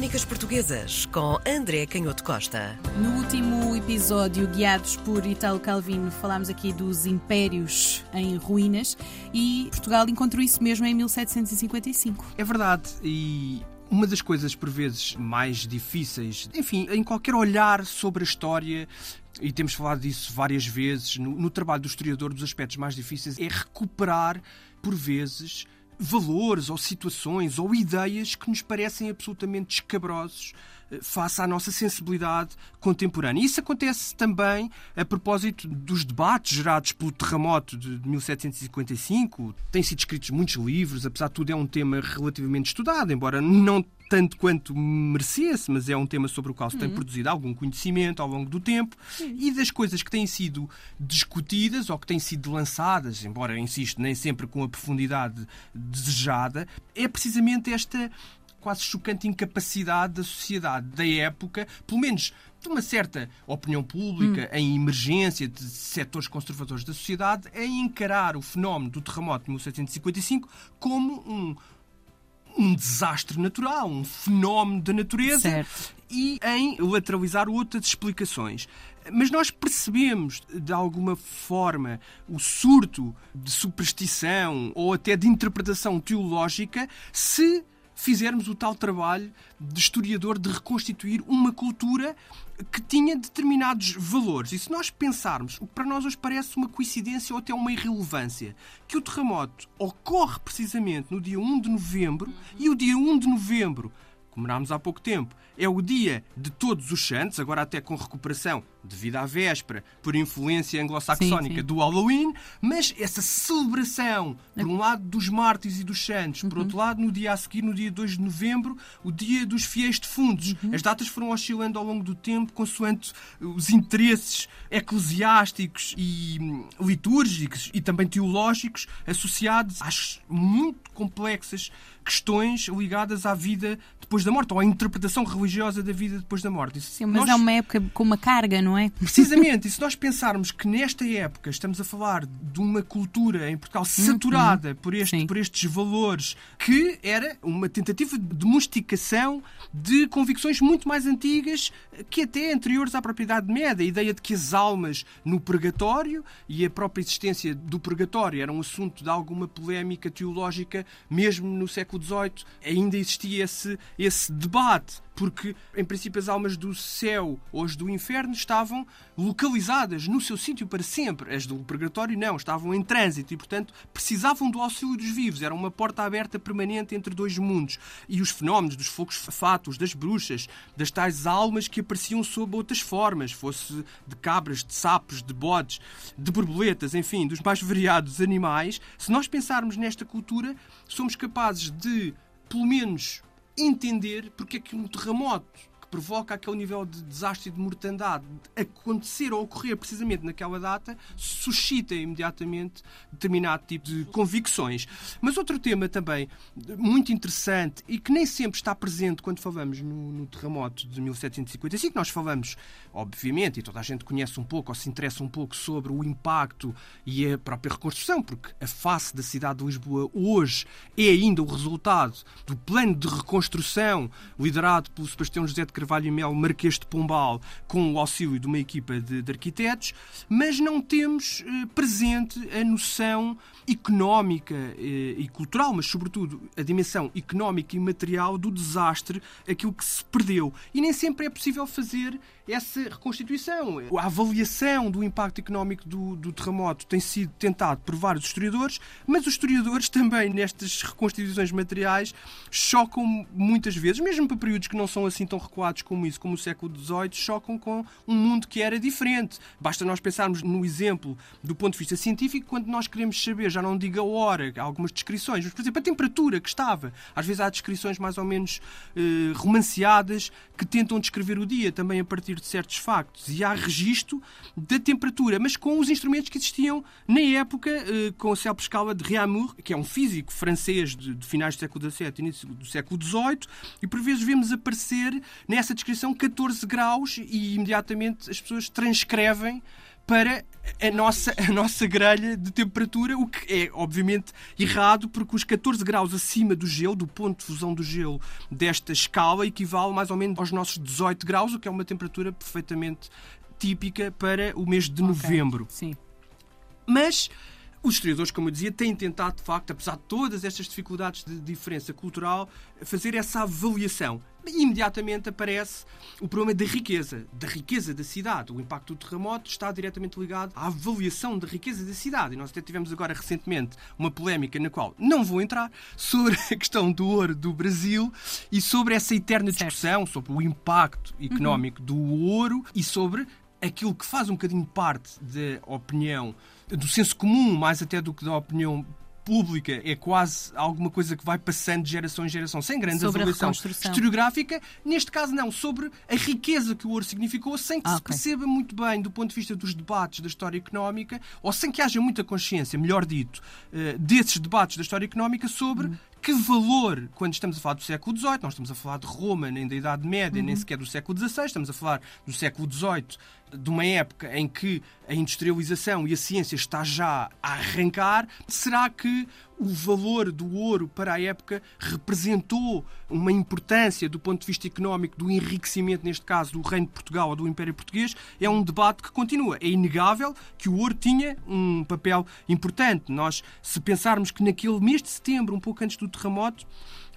Crónicas Portuguesas com André Canhoto Costa. No último episódio, guiados por Italo Calvino, falámos aqui dos impérios em ruínas e Portugal encontrou isso mesmo em 1755. É verdade, e uma das coisas, por vezes, mais difíceis, enfim, em qualquer olhar sobre a história, e temos falado disso várias vezes, no, no trabalho do historiador, dos aspectos mais difíceis, é recuperar, por vezes, valores ou situações ou ideias que nos parecem absolutamente escabrosos eh, face à nossa sensibilidade contemporânea. Isso acontece também a propósito dos debates gerados pelo terremoto de 1755. Têm sido escritos muitos livros, apesar de tudo é um tema relativamente estudado, embora não tanto quanto merecesse, mas é um tema sobre o qual se tem uhum. produzido algum conhecimento ao longo do tempo e das coisas que têm sido discutidas ou que têm sido lançadas, embora, insisto, nem sempre com a profundidade desejada, é precisamente esta quase chocante incapacidade da sociedade da época, pelo menos de uma certa opinião pública hum. em emergência de setores conservadores da sociedade, em encarar o fenómeno do terremoto de 1755 como um um desastre natural, um fenómeno da natureza certo. e em lateralizar outras explicações. Mas nós percebemos, de alguma forma, o surto de superstição ou até de interpretação teológica se fizermos o tal trabalho de historiador de reconstituir uma cultura que tinha determinados valores. E se nós pensarmos, o que para nós hoje parece uma coincidência ou até uma irrelevância, que o terremoto ocorre precisamente no dia 1 de novembro e o dia 1 de novembro comemorámos há pouco tempo, é o dia de todos os santos, agora até com recuperação devido à véspera, por influência anglo-saxónica do Halloween, mas essa celebração, por um lado, dos mártires e dos santos, por uhum. outro lado, no dia a seguir, no dia 2 de novembro, o dia dos fiéis defuntos. Uhum. As datas foram oscilando ao longo do tempo, consoante os interesses eclesiásticos e hum, litúrgicos e também teológicos associados às muito complexas questões ligadas à vida depois da morte, ou à interpretação religiosa da vida depois da morte. Sim, mas nós... é uma época com uma carga, não é? Precisamente, e se nós pensarmos que nesta época estamos a falar de uma cultura em Portugal saturada por, este, por estes valores, que era uma tentativa de domesticação de convicções muito mais antigas que até anteriores à propriedade média. A ideia de que as almas no purgatório e a própria existência do purgatório era um assunto de alguma polémica teológica, mesmo no século XVIII, ainda existia esse, esse debate porque, em princípio, as almas do céu ou as do inferno estavam localizadas no seu sítio para sempre. As do purgatório não, estavam em trânsito e, portanto, precisavam do auxílio dos vivos. Era uma porta aberta permanente entre dois mundos. E os fenómenos dos fogos fatos, das bruxas, das tais almas que apareciam sob outras formas, fosse de cabras, de sapos, de bodes, de borboletas, enfim, dos mais variados animais, se nós pensarmos nesta cultura, somos capazes de, pelo menos, entender porque é que um terremoto provoca aquele nível de desastre e de mortandade acontecer ou ocorrer precisamente naquela data, suscita imediatamente determinado tipo de convicções. Mas outro tema também muito interessante e que nem sempre está presente quando falamos no, no terremoto de 1755, nós falamos, obviamente, e toda a gente conhece um pouco ou se interessa um pouco sobre o impacto e a própria reconstrução, porque a face da cidade de Lisboa hoje é ainda o resultado do plano de reconstrução liderado pelo Sebastião José de Carvalho e Mel Marquês de Pombal com o auxílio de uma equipa de, de arquitetos, mas não temos eh, presente a noção económica eh, e cultural, mas sobretudo a dimensão económica e material do desastre, aquilo que se perdeu. E nem sempre é possível fazer essa reconstituição. A avaliação do impacto económico do, do terremoto tem sido tentado por vários historiadores, mas os historiadores também, nestas reconstituições materiais, chocam muitas vezes, mesmo para períodos que não são assim tão recuados como isso, como o século XVIII, chocam com um mundo que era diferente. Basta nós pensarmos no exemplo do ponto de vista científico, quando nós queremos saber, já não digo a hora, algumas descrições, mas, por exemplo, a temperatura que estava. Às vezes há descrições mais ou menos eh, romanceadas que tentam descrever o dia também a partir de certos factos e há registro da temperatura, mas com os instrumentos que existiam na época, eh, com a célebre escala de Réaumur, que é um físico francês de, de finais do século XVII início do século XVIII, e por vezes vemos aparecer nessa descrição 14 graus e imediatamente as pessoas transcrevem para a nossa, a nossa grelha de temperatura, o que é, obviamente, errado, porque os 14 graus acima do gelo, do ponto de fusão do gelo desta escala, equivale mais ou menos aos nossos 18 graus, o que é uma temperatura perfeitamente típica para o mês de okay. novembro. Sim. Mas os historiadores, como eu dizia, têm tentado, de facto, apesar de todas estas dificuldades de diferença cultural, fazer essa avaliação. E imediatamente aparece o problema da riqueza, da riqueza da cidade. O impacto do terremoto está diretamente ligado à avaliação da riqueza da cidade. E nós até tivemos agora recentemente uma polémica na qual não vou entrar sobre a questão do ouro do Brasil e sobre essa eterna discussão sobre o impacto económico uhum. do ouro e sobre aquilo que faz um bocadinho parte da opinião do senso comum, mais até do que da opinião pública é quase alguma coisa que vai passando de geração em geração, sem grande sobre avaliação historiográfica. Neste caso, não, sobre a riqueza que o ouro significou, sem que ah, se okay. perceba muito bem do ponto de vista dos debates da história económica, ou sem que haja muita consciência, melhor dito, eh, desses debates da história económica sobre hum que valor, quando estamos a falar do século XVIII, não estamos a falar de Roma, nem da Idade Média, uhum. nem sequer do século XVI, estamos a falar do século XVIII, de uma época em que a industrialização e a ciência está já a arrancar, será que o valor do ouro para a época representou uma importância do ponto de vista económico do enriquecimento, neste caso, do Reino de Portugal ou do Império Português, é um debate que continua. É inegável que o ouro tinha um papel importante. Nós, se pensarmos que naquele mês de setembro, um pouco antes do terremoto,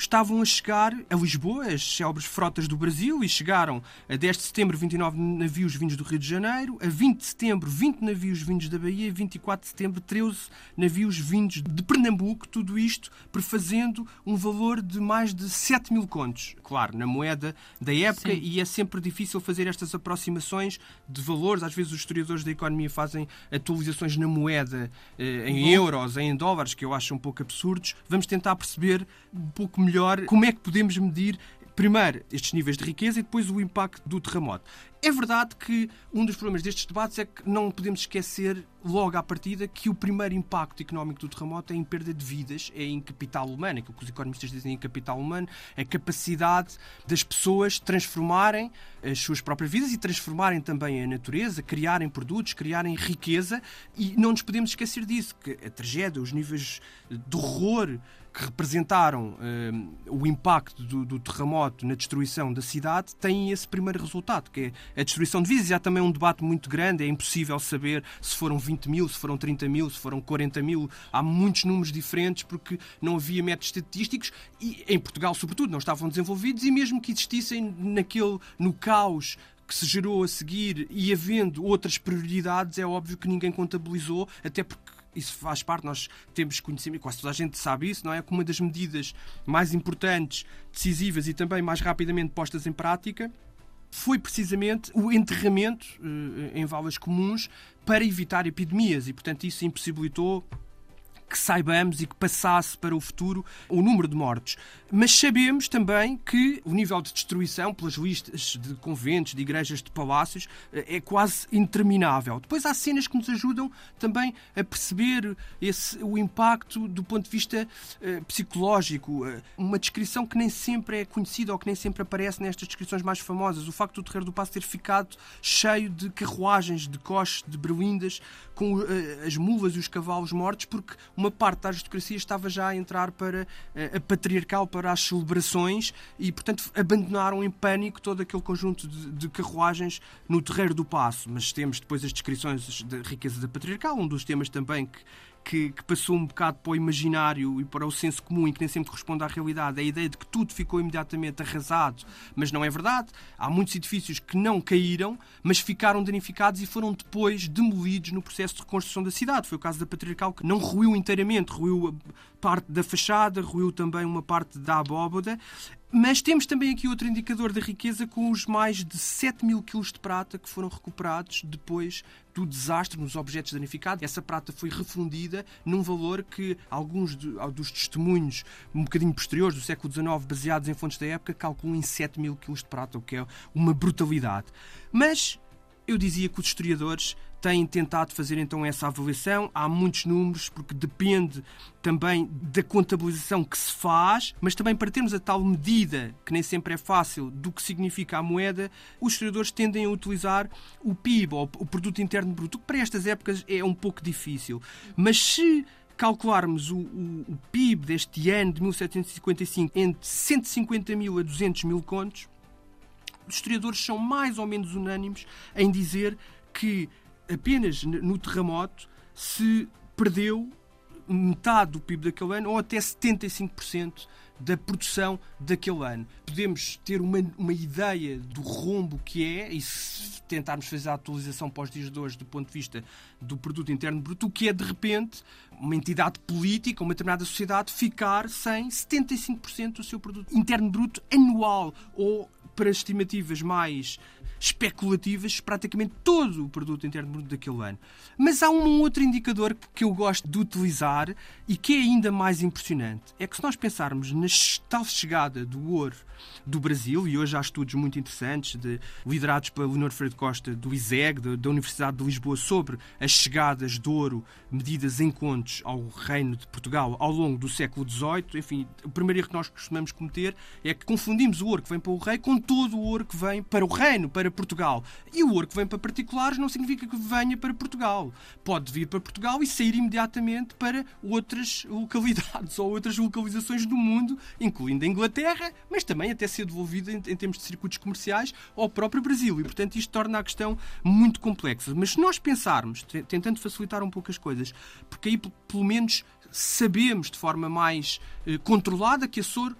estavam a chegar a Lisboa, as célebres frotas do Brasil, e chegaram a 10 de setembro 29 navios vindos do Rio de Janeiro, a 20 de setembro 20 navios vindos da Bahia, e 24 de setembro 13 navios vindos de Pernambuco, tudo isto prefazendo um valor de mais de 7 mil contos. Claro, na moeda da época, Sim. e é sempre difícil fazer estas aproximações de valores. Às vezes os historiadores da economia fazem atualizações na moeda, eh, em euros, em dólares, que eu acho um pouco absurdos. Vamos tentar perceber um pouco melhor melhor como é que podemos medir primeiro estes níveis de riqueza e depois o impacto do terremoto. É verdade que um dos problemas destes debates é que não podemos esquecer, logo à partida, que o primeiro impacto económico do terremoto é em perda de vidas, é em capital humano, aquilo que os economistas dizem em capital humano, é a capacidade das pessoas transformarem as suas próprias vidas e transformarem também a natureza, criarem produtos, criarem riqueza, e não nos podemos esquecer disso, que a tragédia, os níveis de horror que representaram uh, o impacto do, do, terremoto na destruição da cidade têm esse primeiro resultado, que é a destruição de vidas. E há também um debate muito grande, é impossível saber se foram 20 mil, se foram 30 mil, se foram 40 mil. Há muitos números diferentes porque não havia métodos estatísticos e em Portugal, sobretudo, não estavam desenvolvidos e mesmo que existissem naquele, no caos que se gerou a seguir e havendo outras prioridades, é óbvio que ninguém contabilizou, até porque isso faz parte, nós temos conhecimento, quase toda a gente sabe isso, não é? Como uma das medidas mais importantes, decisivas e também mais rapidamente postas em prática foi precisamente o enterramento uh, em valas comuns para evitar epidemias. E, portanto, isso impossibilitou que saibamos e que passasse para o futuro o número de mortes. Mas sabemos também que o nível de destruição, pelas listas de conventos, de igrejas, de palácios, eh, é quase interminável. Depois há cenas que nos ajudam também a perceber esse, o impacto do ponto de vista uh, psicológico. Uh, uma descrição que nem sempre é conhecida ou que nem sempre aparece nestas descrições mais famosas. O facto do Terreiro do Passo ter ficado cheio de carruagens, de coches, de berlindas, com uh, as mulas e os cavalos mortos, porque uma parte da aristocracia estava já a entrar para uh, a patriarcal, para as celebrações e, portanto, abandonaram em pânico todo aquele conjunto de, de carruagens no terreiro do passo. Mas temos depois as descrições da riqueza da patriarcal, um dos temas também que que, que, passou um bocado para o imaginário e para o senso comum e que nem sempre corresponde à realidade, a ideia de que tudo ficou imediatamente arrasado, mas não é verdade. Há muitos edifícios que não caíram, mas ficaram danificados e foram depois demolidos no processo de reconstrução da cidade. Foi o caso da Patriarcal, que não ruiu inteiramente, ruiu parte da fachada, ruiu também uma parte da abóboda. Mas temos também aqui outro indicador da riqueza com os mais de 7 mil quilos de prata que foram recuperados depois do desastre nos objetos danificados. Essa prata foi refundida num valor que alguns dos testemunhos um bocadinho posteriores do século XIX, baseados em fontes da época, calculam em 7 mil quilos de prata, o que é uma brutalidade. Mas eu dizia que os historiadores têm tentado fazer então essa avaliação. Há muitos números, porque depende também da contabilização que se faz, mas também para termos a tal medida, que nem sempre é fácil, do que significa a moeda, os historiadores tendem a utilizar o PIB, ou o Produto Interno Bruto, que para estas épocas é um pouco difícil. Mas se calcularmos o, o, o, PIB deste ano de 1755 entre 150 mil a 200 mil contos, os historiadores são mais ou menos unânimes em dizer que apenas no terremoto se perdeu metade do PIB daquele ano ou até 75% da produção daquele ano. Podemos ter uma, uma ideia do rombo que é, e se tentarmos fazer a atualização para os dias de hoje do ponto de vista do produto interno bruto, o que é de repente uma entidade política, uma determinada sociedade, ficar sem 75% do seu produto interno bruto anual ou para estimativas mais especulativas praticamente todo o produto interno bruto daquele ano. Mas há um outro indicador que eu gosto de utilizar e que é ainda mais impressionante. É que se nós pensarmos na tal chegada do ouro do Brasil, e hoje há estudos muito interessantes de, liderados pelo Leonor Freire Costa do ISEG, da, da Universidade de Lisboa, sobre as chegadas de ouro medidas em contos ao Reino de Portugal ao longo do século XVIII. Enfim, o primeiro erro que nós costumamos cometer é que confundimos o ouro que vem para o rei com todo o ouro que vem para o reino, para para Portugal. E o ouro que vem para particulares não significa que venha para Portugal. Pode vir para Portugal e sair imediatamente para outras localidades ou outras localizações do mundo, incluindo a Inglaterra, mas também até ser devolvido em, em termos de circuitos comerciais ao próprio Brasil. E, portanto, isto torna a questão muito complexa. Mas se nós pensarmos, tentando facilitar um pouco as coisas, porque aí pelo menos sabemos de forma mais eh, controlada que a SOR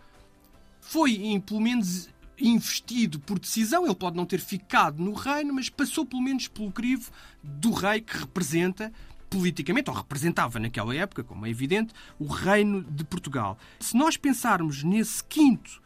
foi, em, pelo menos investido por decisão, ele pode não ter ficado no reino, mas passou pelo menos pelo crivo do rei que representa politicamente, ou representava naquela época, como é evidente, o reino de Portugal. Se nós pensarmos nesse quinto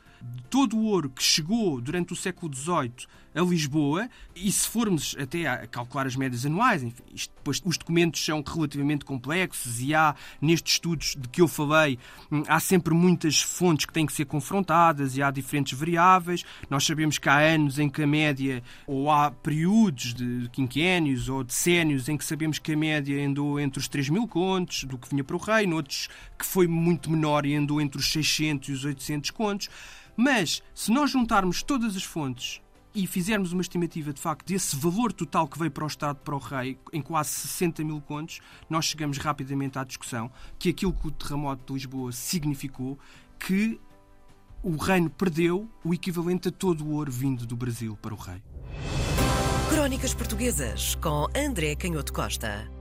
todo o ouro que chegou durante o século XVIII a Lisboa, e se formos até a calcular as médias anuais, enfim, isto, depois, os documentos são relativamente complexos e há, nestes estudos de que eu falei, hum, há sempre muitas fontes que têm que ser confrontadas e há diferentes variáveis. Nós sabemos que há anos em que a média, ou há períodos de quinquénios ou decénios em que sabemos que a média andou entre os 3 mil contos do que vinha para o reino, outros que foi muito menor e andou entre os 600 e os 800 contos. Mas, se nós juntarmos todas as fontes e fizermos uma estimativa de facto desse valor total que veio para o Estado, para o Rei, em quase 60 mil contos, nós chegamos rapidamente à discussão que aquilo que o terremoto de Lisboa significou, que o reino perdeu o equivalente a todo o ouro vindo do Brasil para o rei. Crónicas Portuguesas com André Canhoto Costa.